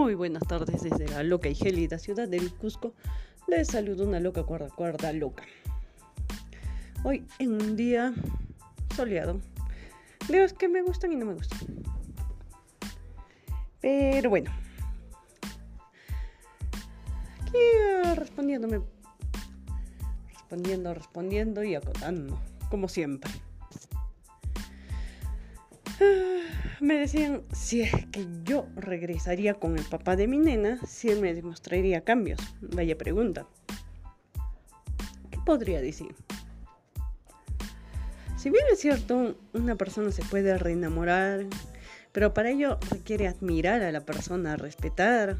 Muy buenas tardes desde la loca y gélida ciudad del Cusco. Les saludo una loca cuerda cuerda loca. Hoy en un día soleado. Dios que me gustan y no me gustan. Pero bueno. Aquí uh, respondiéndome. Respondiendo, respondiendo y acotando. Como siempre. Me decían si es que yo regresaría con el papá de mi nena, si él me demostraría cambios. Vaya pregunta. ¿Qué podría decir? Si bien es cierto, una persona se puede reenamorar, pero para ello requiere admirar a la persona, respetar.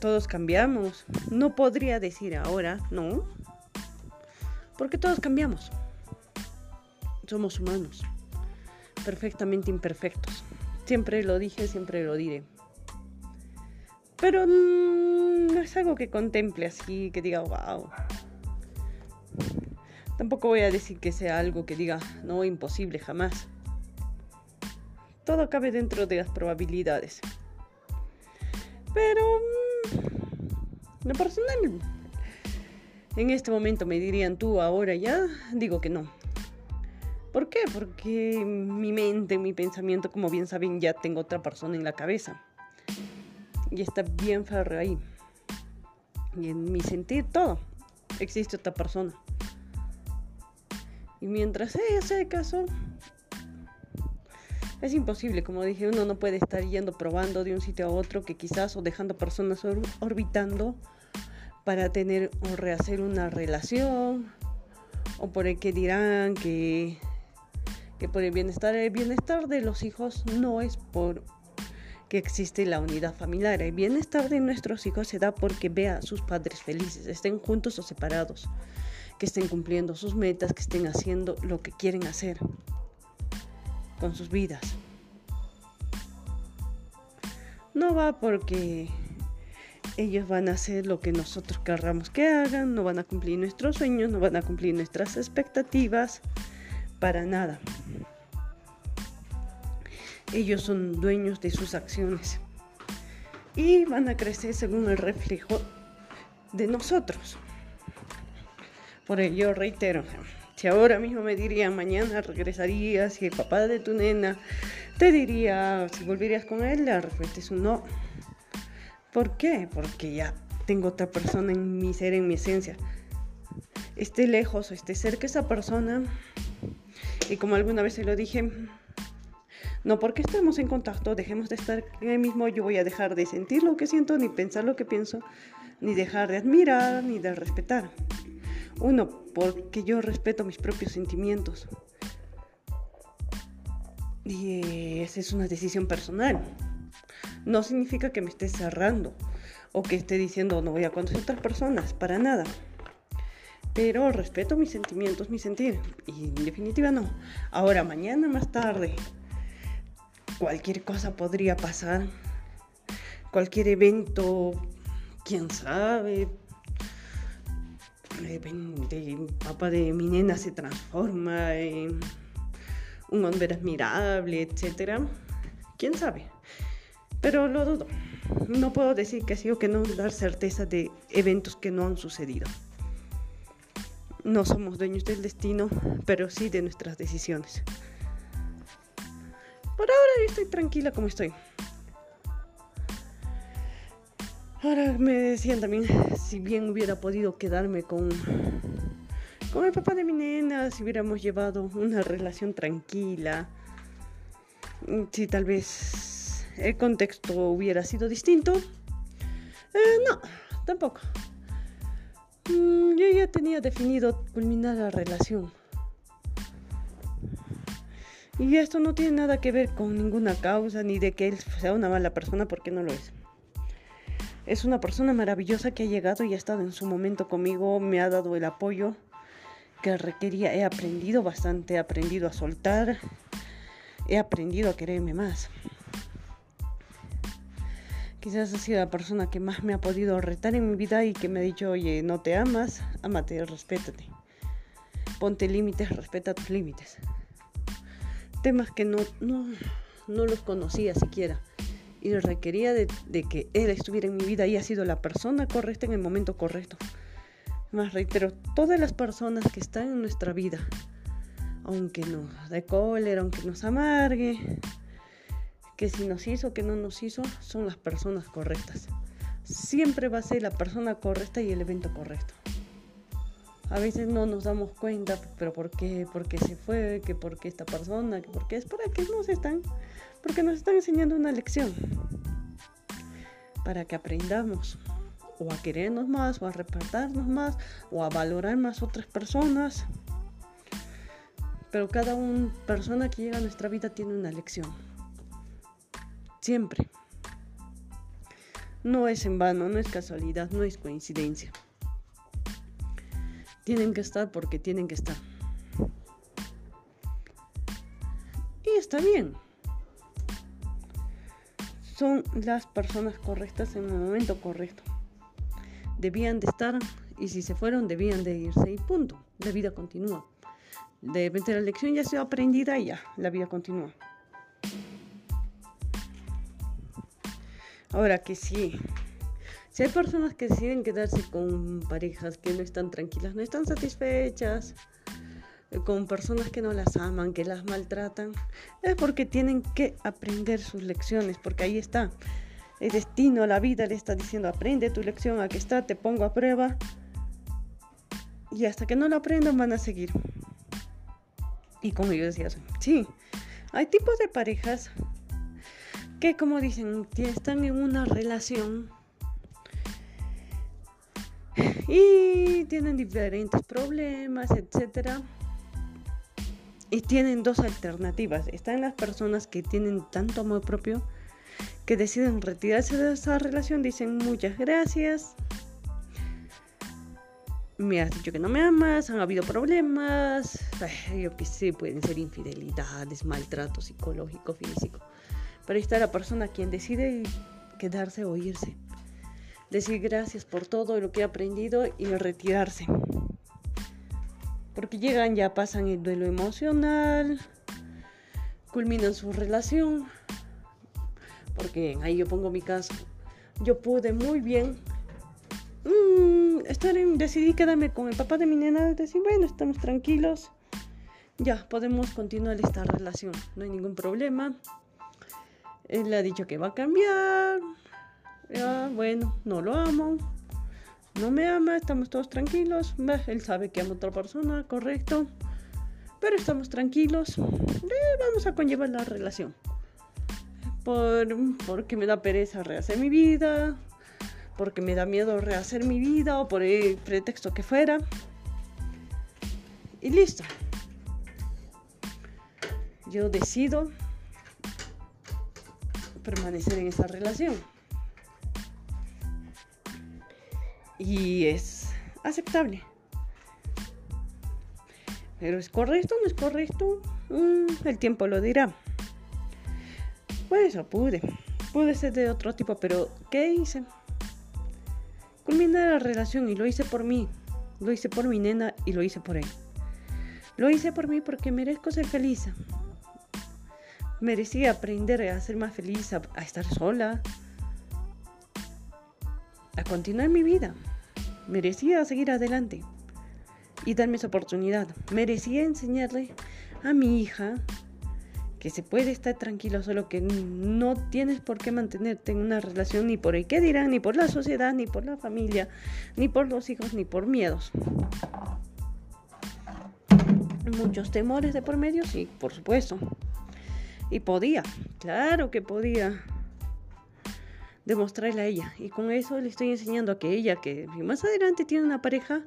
Todos cambiamos. No podría decir ahora, no, porque todos cambiamos. Somos humanos perfectamente imperfectos. Siempre lo dije, siempre lo diré. Pero mm, no es algo que contemple así, que diga, wow. Tampoco voy a decir que sea algo que diga, no, imposible, jamás. Todo cabe dentro de las probabilidades. Pero, mm, lo personal, en este momento me dirían tú, ahora ya, digo que no. ¿Por qué? Porque mi mente, mi pensamiento, como bien saben, ya tengo otra persona en la cabeza. Y está bien férreo ahí. Y en mi sentir, todo. Existe otra persona. Y mientras ella se caso, es imposible, como dije, uno no puede estar yendo probando de un sitio a otro que quizás o dejando personas orbitando para tener o rehacer una relación o por el que dirán que que por el bienestar, el bienestar de los hijos no es por que existe la unidad familiar. El bienestar de nuestros hijos se da porque vea a sus padres felices, estén juntos o separados, que estén cumpliendo sus metas, que estén haciendo lo que quieren hacer con sus vidas. No va porque ellos van a hacer lo que nosotros querramos que hagan, no van a cumplir nuestros sueños, no van a cumplir nuestras expectativas, para nada. Ellos son dueños de sus acciones y van a crecer según el reflejo de nosotros. Por ello reitero, si ahora mismo me dirían mañana regresarías y el papá de tu nena te diría si volverías con él, la respuesta es no. ¿Por qué? Porque ya tengo otra persona en mi ser, en mi esencia. Esté lejos o esté cerca esa persona. Y como alguna vez se lo dije, no porque estemos en contacto, dejemos de estar en el mismo, yo voy a dejar de sentir lo que siento, ni pensar lo que pienso, ni dejar de admirar, ni de respetar. Uno, porque yo respeto mis propios sentimientos. Y esa es una decisión personal. No significa que me esté cerrando o que esté diciendo no voy a conocer otras personas, para nada. Pero respeto mis sentimientos, mi sentir. Y en definitiva no. Ahora, mañana más tarde, cualquier cosa podría pasar, cualquier evento, quién sabe, el papá de mi nena se transforma en un hombre admirable, etc. ¿Quién sabe? Pero lo dudo. No puedo decir que sí o que no, dar certeza de eventos que no han sucedido. No somos dueños del destino, pero sí de nuestras decisiones. Por ahora yo estoy tranquila como estoy. Ahora me decían también si bien hubiera podido quedarme con, con el papá de mi nena, si hubiéramos llevado una relación tranquila, si tal vez el contexto hubiera sido distinto. Eh, no, tampoco. Mm, yo ya tenía definido culminar la relación. Y esto no tiene nada que ver con ninguna causa ni de que él sea una mala persona porque no lo es. Es una persona maravillosa que ha llegado y ha estado en su momento conmigo, me ha dado el apoyo que requería. He aprendido bastante, he aprendido a soltar, he aprendido a quererme más. Quizás ha sido la persona que más me ha podido retar en mi vida y que me ha dicho, oye, no te amas, amate, respétate. Ponte límites, respeta tus límites temas que no, no, no los conocía siquiera. y requería de, que él estuviera en mi vida y ha sido la persona correcta en el momento correcto. Más reitero, todas las personas que están en nuestra vida, aunque nos dé cólera, aunque nos amargue, que si nos hizo, que no nos hizo, son las personas correctas. Siempre va a ser la persona correcta y el evento correcto. A veces no nos damos cuenta, pero ¿por qué? ¿Por qué se fue? ¿Que por qué esta persona? ¿Que por qué es? ¿Para qué nos están? Porque nos están enseñando una lección. Para que aprendamos o a querernos más, o a repartirnos más, o a valorar más otras personas. Pero cada persona que llega a nuestra vida tiene una lección. Siempre. No es en vano, no es casualidad, no es coincidencia. Tienen que estar porque tienen que estar. Y está bien. Son las personas correctas en el momento correcto. Debían de estar y si se fueron debían de irse y punto. La vida continúa. De repente la lección ya se ha aprendida y ya, la vida continúa. Ahora que sí, si hay personas que deciden quedarse con parejas que no están tranquilas, no están satisfechas, eh, con personas que no las aman, que las maltratan, es porque tienen que aprender sus lecciones, porque ahí está. El destino, la vida le está diciendo, aprende tu lección, aquí está, te pongo a prueba. Y hasta que no lo aprendan van a seguir. Y como yo decía, sí, hay tipos de parejas que como dicen, están en una relación y tienen diferentes problemas, etcétera. Y tienen dos alternativas. Están las personas que tienen tanto amor propio que deciden retirarse de esa relación, dicen muchas gracias. Me has dicho que no me amas, han habido problemas, yo qué sé, pueden ser infidelidades, maltrato psicológico, físico. Pero está la persona quien decide quedarse o irse. Decir gracias por todo lo que he aprendido y retirarse. Porque llegan, ya pasan el duelo emocional, culminan su relación. Porque ahí yo pongo mi caso. Yo pude muy bien mm, estar en, decidí quedarme con el papá de mi nena, decir, bueno, estamos tranquilos, ya podemos continuar esta relación, no hay ningún problema. Él ha dicho que va a cambiar. Bueno, no lo amo. No me ama, estamos todos tranquilos. Él sabe que amo a otra persona, correcto. Pero estamos tranquilos. vamos a conllevar la relación. Por, porque me da pereza rehacer mi vida. Porque me da miedo rehacer mi vida o por el pretexto que fuera. Y listo. Yo decido permanecer en esa relación. Y es aceptable. Pero es correcto, no es correcto, mm, el tiempo lo dirá. Pues eso pude. Pude ser de otro tipo, pero ¿qué hice? Culminar la relación y lo hice por mí. Lo hice por mi nena y lo hice por él. Lo hice por mí porque merezco ser feliz merecía aprender a ser más feliz, a, estar sola, a continuar mi vida. Merecía seguir adelante y darme esa oportunidad. Merecía enseñarle a mi hija que se puede estar tranquilo, solo que no tienes por qué mantenerte en una relación ni por el qué dirán, ni por la sociedad, ni por la familia, ni por los hijos, ni por miedos. Muchos temores de por medio, sí, por supuesto. Y podía, claro que podía demostrarle a ella. Y con eso le estoy enseñando a que ella, que más adelante tiene una pareja,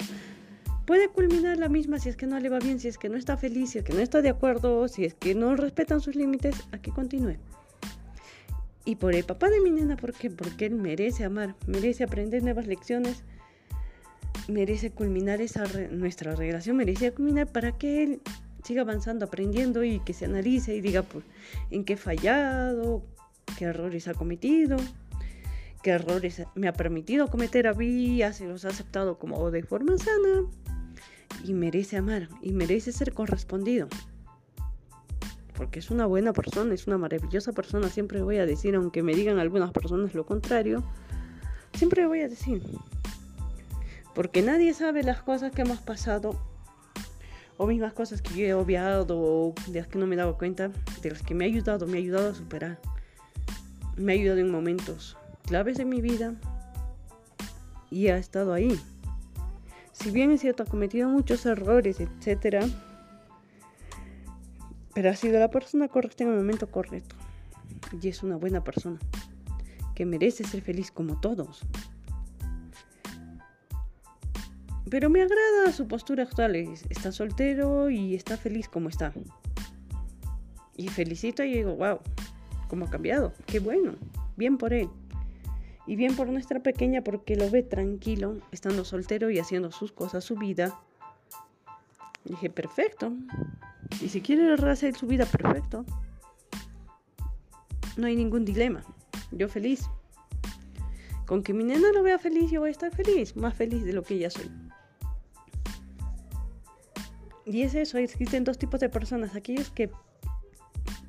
puede culminar la misma si es que no le va bien, si es que no está feliz, si es que no está de acuerdo, si es que no respetan sus límites, a que continúe. Y por el papá de mi nena, ¿por qué? Porque él merece amar, merece aprender nuevas lecciones, merece culminar esa nuestra relación, merece culminar para que él siga avanzando, aprendiendo y que se analice y diga pues, en qué he fallado, qué errores ha cometido, qué errores me ha permitido cometer a mí, si los ha aceptado como de forma sana y merece amar y merece ser correspondido. porque es una buena persona, es una maravillosa persona, siempre voy a decir, aunque me digan algunas personas lo contrario, siempre voy a decir, porque nadie sabe las cosas que hemos pasado o mismas cosas que yo he obviado o de las que no me dado cuenta, de las que me ha ayudado, me ha ayudado a superar. Me ha ayudado en momentos claves de mi vida y ha estado ahí. Si bien es cierto, ha cometido muchos errores, etcétera, pero ha sido la persona correcta en el momento correcto. Y es una buena persona que merece ser feliz como todos. Pero me agrada su postura actual. Está soltero y está feliz como está. Y felicito y digo, wow, cómo ha cambiado. Qué bueno. Bien por él. Y bien por nuestra pequeña porque lo ve tranquilo, estando soltero y haciendo sus cosas, su vida. dije, perfecto. Y si quiere rehacer su vida, perfecto. No hay ningún dilema. Yo feliz. Con que mi nena lo vea feliz, yo voy a estar feliz. Más feliz de lo que ella soy. Y es eso, existen dos tipos de personas, aquellos que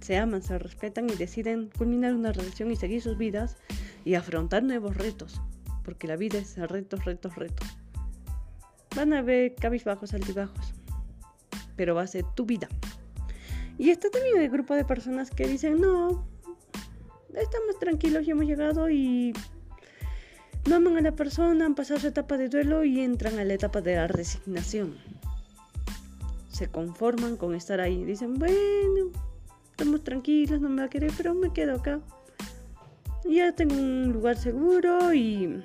se aman, se respetan y deciden culminar una relación y seguir sus vidas y afrontar nuevos retos, porque la vida es retos, retos, retos. Van a haber cabizbajos, altibajos, pero va a ser tu vida. Y está también el grupo de personas que dicen, no, estamos tranquilos, ya hemos llegado y no aman a la persona, han pasado su etapa de duelo y entran a la etapa de la resignación se conforman con estar ahí. Dicen, bueno, estamos tranquilos, no me va a querer, pero me quedo acá. Ya tengo un lugar seguro y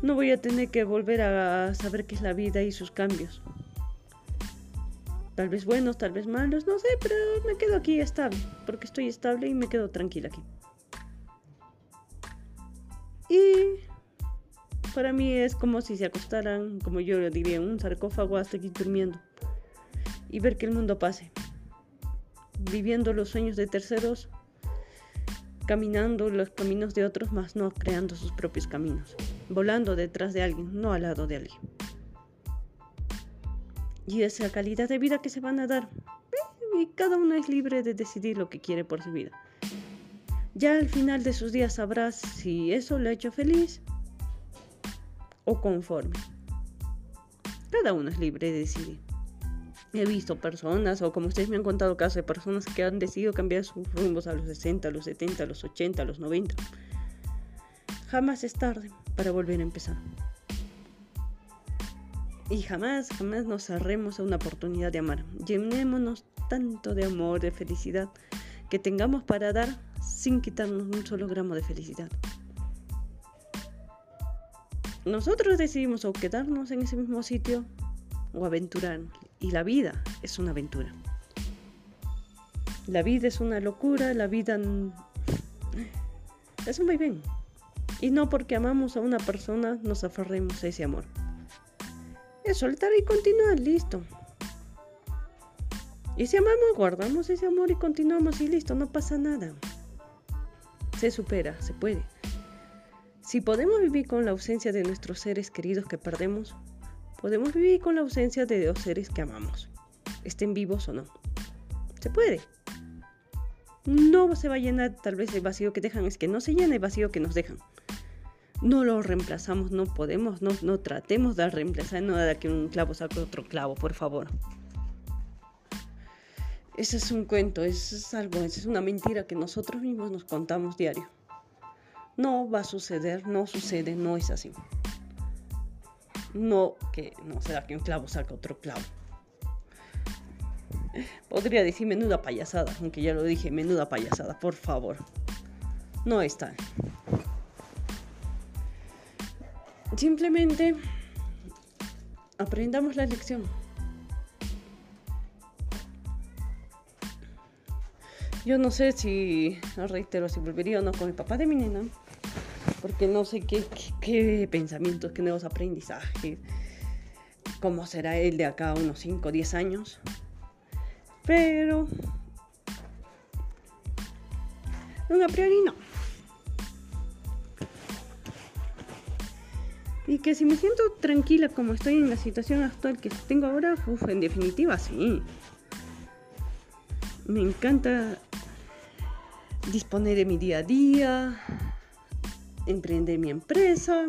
no voy a tener que volver a saber qué es la vida y sus cambios. Tal vez buenos, tal vez malos, no sé, pero me quedo aquí estable, porque estoy estable y me quedo tranquila aquí. Y para mí es como si se acostaran, como yo diría, un sarcófago hasta aquí durmiendo y ver que el mundo pase, viviendo los sueños de terceros, caminando los caminos de otros, más no creando sus propios caminos, volando detrás de alguien, no al lado de alguien. Y esa calidad de vida que se van a dar, y cada uno es libre de decidir lo que quiere por su vida. Ya al final de sus días sabrás si eso le ha hecho feliz o conforme. Cada uno es libre de decidir. He visto personas, o como ustedes me han contado casos de personas que han decidido cambiar sus rumbos a los 60, a los 70, a los 80, a los 90. Jamás es tarde para volver a empezar. Y jamás, jamás nos cerremos a una oportunidad de amar. Llenémonos tanto de amor, de felicidad, que tengamos para dar sin quitarnos un solo gramo de felicidad. Nosotros decidimos o quedarnos en ese mismo sitio o aventurarnos. Y la vida es una aventura. La vida es una locura, la vida es muy bien. Y no porque amamos a una persona nos aferremos a ese amor. Es soltar y continuar, listo. Y si amamos, guardamos ese amor y continuamos y listo, no pasa nada. Se supera, se puede. Si podemos vivir con la ausencia de nuestros seres queridos que perdemos, Podemos vivir con la ausencia de dos seres que amamos, estén vivos o no. Se puede. No se va a llenar tal vez el vacío que dejan, es que no se llena el vacío que nos dejan. No lo reemplazamos, no podemos, no, no tratemos de reemplazar, no de que un clavo saque otro clavo, por favor. Ese es un cuento, eso es algo, esa es una mentira que nosotros mismos nos contamos diario. No va a suceder, no sucede, no es así. No, que no será que un clavo saca otro clavo. Podría decir menuda payasada, aunque ya lo dije, menuda payasada, por favor. No está. Simplemente aprendamos la lección. Yo no sé si, reitero, si volvería o no con el papá de mi nena porque no sé qué, qué, pensamientos, qué nuevos aprendizajes, cómo será él de acá unos 5 o 10 años. Pero... No, a priori no. Y que si me siento tranquila como estoy en la situación actual que tengo ahora, uf, en definitiva sí. me encanta disponer de mi día a día, emprender mi empresa,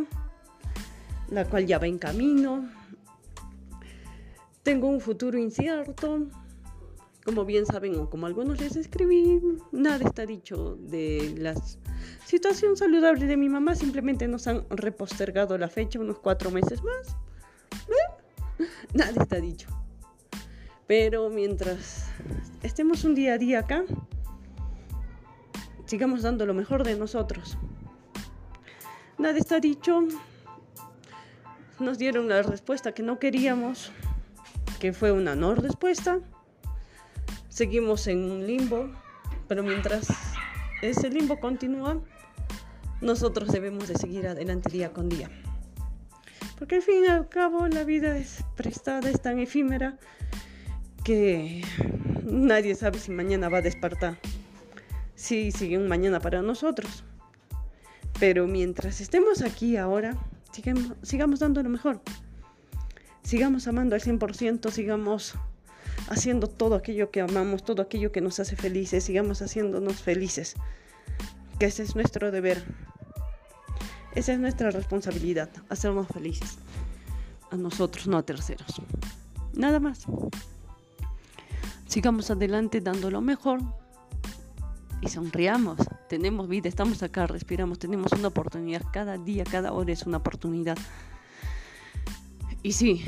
la cual ya va en camino. Tengo un futuro incierto. Como bien saben o como algunos les escribí, nada está dicho de la situación saludable de mi mamá. Simplemente nos han repostergado la fecha unos cuatro meses más. ¿Eh? Nada está dicho. Pero mientras estemos un día a día acá, sigamos dando lo mejor de nosotros. Nada está dicho. Nos dieron la respuesta que no queríamos, que fue una no respuesta. Seguimos en un limbo, pero mientras ese limbo continúa, nosotros debemos de seguir adelante día con día. Porque al fin y al cabo la vida es prestada, es tan efímera que nadie sabe si mañana va a despertar. Sí, sigue un mañana para nosotros. Pero mientras estemos aquí ahora, sigamos, sigamos dando lo mejor. Sigamos amando al 100%, sigamos haciendo todo aquello que amamos, todo aquello que nos hace felices, sigamos haciéndonos felices. Que ese es nuestro deber. Esa es nuestra responsabilidad, hacernos felices. A nosotros, no a terceros. Nada más. Sigamos adelante dando lo mejor y sonriamos. Tenemos vida, estamos acá, respiramos, tenemos una oportunidad. Cada día, cada hora es una oportunidad. Y sí,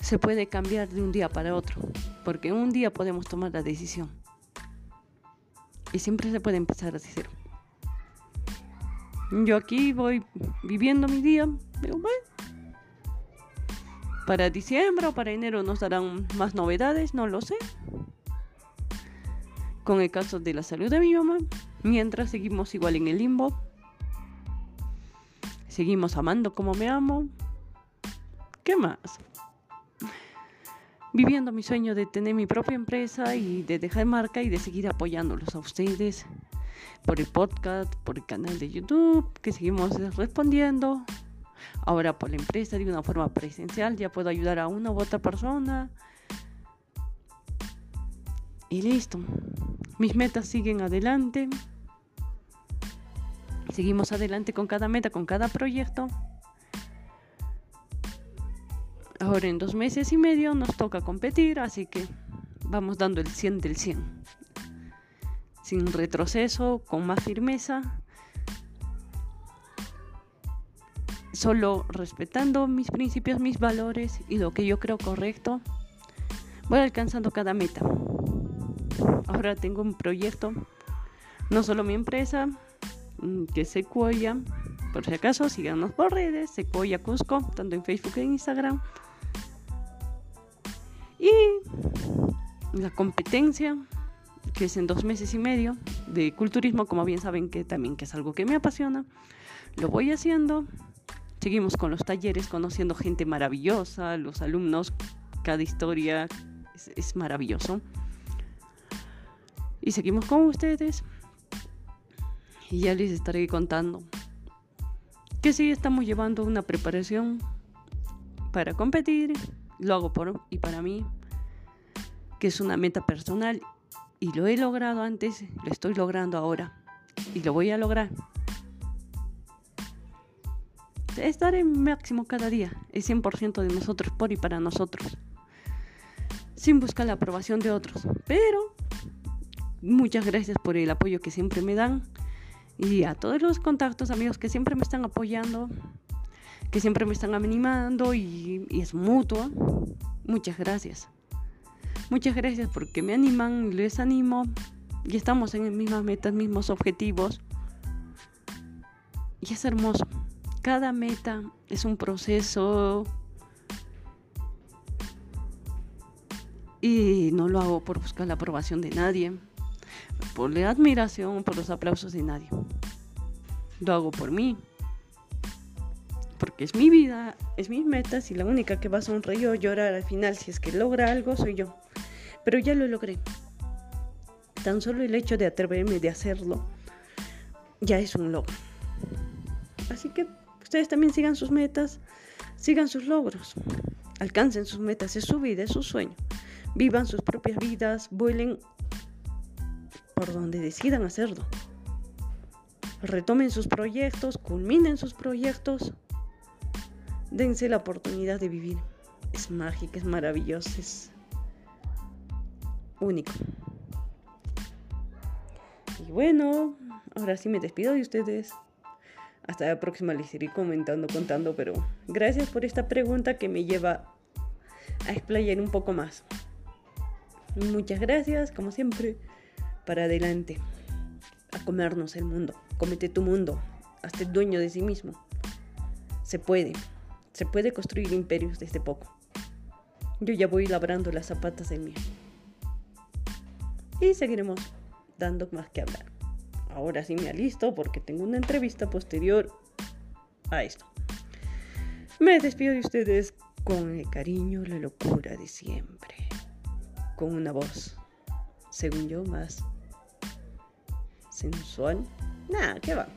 se puede cambiar de un día para otro, porque un día podemos tomar la decisión. Y siempre se puede empezar a cero. Yo aquí voy viviendo mi día, pero bueno, para diciembre o para enero nos darán más novedades, no lo sé. Con el caso de la salud de mi mamá, mientras seguimos igual en el limbo, seguimos amando como me amo. ¿Qué más? Viviendo mi sueño de tener mi propia empresa y de dejar marca y de seguir apoyándolos a ustedes por el podcast, por el canal de YouTube, que seguimos respondiendo, Ahora por la empresa de una forma presencial ya puedo ayudar a una u otra persona. Y listo. Mis metas siguen adelante. Seguimos adelante con cada meta, con cada proyecto. Ahora en dos meses y medio nos toca competir, así que vamos dando el 100 del 100. Sin retroceso, con más firmeza solo respetando mis principios, mis valores y lo que yo creo correcto, voy alcanzando cada meta. Ahora tengo un proyecto, no solo mi empresa, mm, que es Sequoia, por si acaso síganos por redes, Sequoia Cusco, tanto en Facebook e Instagram. Y la competencia, que es en dos meses y medio, de culturismo, como bien saben que también que es algo que me apasiona, lo voy haciendo Seguimos con los talleres, conociendo gente maravillosa, los alumnos, cada historia es, maravilloso. Y seguimos con ustedes. Y ya les estaré contando que sí estamos llevando una preparación para competir. Lo hago por y para mí, que es una meta personal. Y lo he logrado antes, lo estoy logrando ahora. Y lo voy a lograr estar en máximo cada día, el 100% de nosotros, por y para nosotros, sin buscar la aprobación de otros. Pero muchas gracias por el apoyo que siempre me dan y a todos los contactos, amigos que siempre me están apoyando, que siempre me están animando y, es mutuo. Muchas gracias. Muchas gracias porque me animan, les animo y estamos en mismas metas, mismos objetivos. Y es hermoso. Cada meta es un proceso y no lo hago por buscar la aprobación de nadie, por la admiración, por los aplausos de nadie. Lo hago por mí, porque es mi vida, es mis metas y la única que va a sonreír o llorar al final si es que logra algo soy yo. Pero ya lo logré. Tan solo el hecho de atreverme de hacerlo ya es un logro. Así que Ustedes también sigan sus metas, sigan sus logros, alcancen sus metas, es su vida, es su sueño. Vivan sus propias vidas, vuelen por donde decidan hacerlo. Retomen sus proyectos, culminen sus proyectos, dense la oportunidad de vivir. Es mágica, es maravilloso, es único. Y bueno, ahora sí me despido de ustedes. Hasta la próxima les iré comentando, contando, pero gracias por esta pregunta que me lleva a explayar un poco más. Muchas gracias, como siempre, para adelante, a comernos el mundo. Comete tu mundo, hazte dueño de sí mismo. Se puede, se puede construir imperios desde poco. Yo ya voy labrando las zapatas en mí. Y seguiremos dando más que hablar. Ahora sí me alisto porque tengo una entrevista posterior a esto. Me despido de ustedes con el cariño, la locura de siempre. Con una voz, según yo, más sensual. Nada, ¿qué va?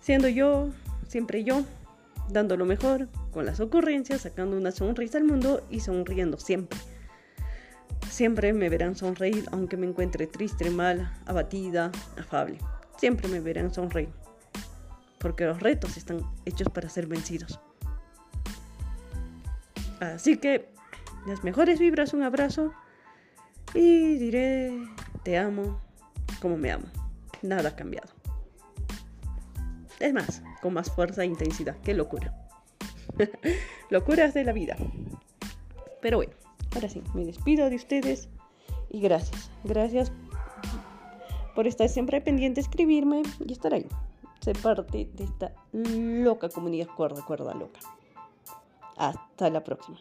Siendo yo, siempre yo, dando lo mejor, con las ocurrencias, sacando una sonrisa al mundo y sonriendo siempre. Siempre me verán sonreír aunque me encuentre triste, mal, abatida, afable. Siempre me verán sonreír. Porque los retos están hechos para ser vencidos. Así que las mejores vibras, un abrazo y diré te amo como me amo. Nada ha cambiado. Es más, con más fuerza e intensidad. Qué locura. Locuras de la vida. Pero bueno. Ahora sí, me despido de ustedes y gracias. Gracias por estar siempre pendiente, escribirme y estar ahí. Ser parte de esta loca comunidad cuerda, cuerda loca. Hasta la próxima.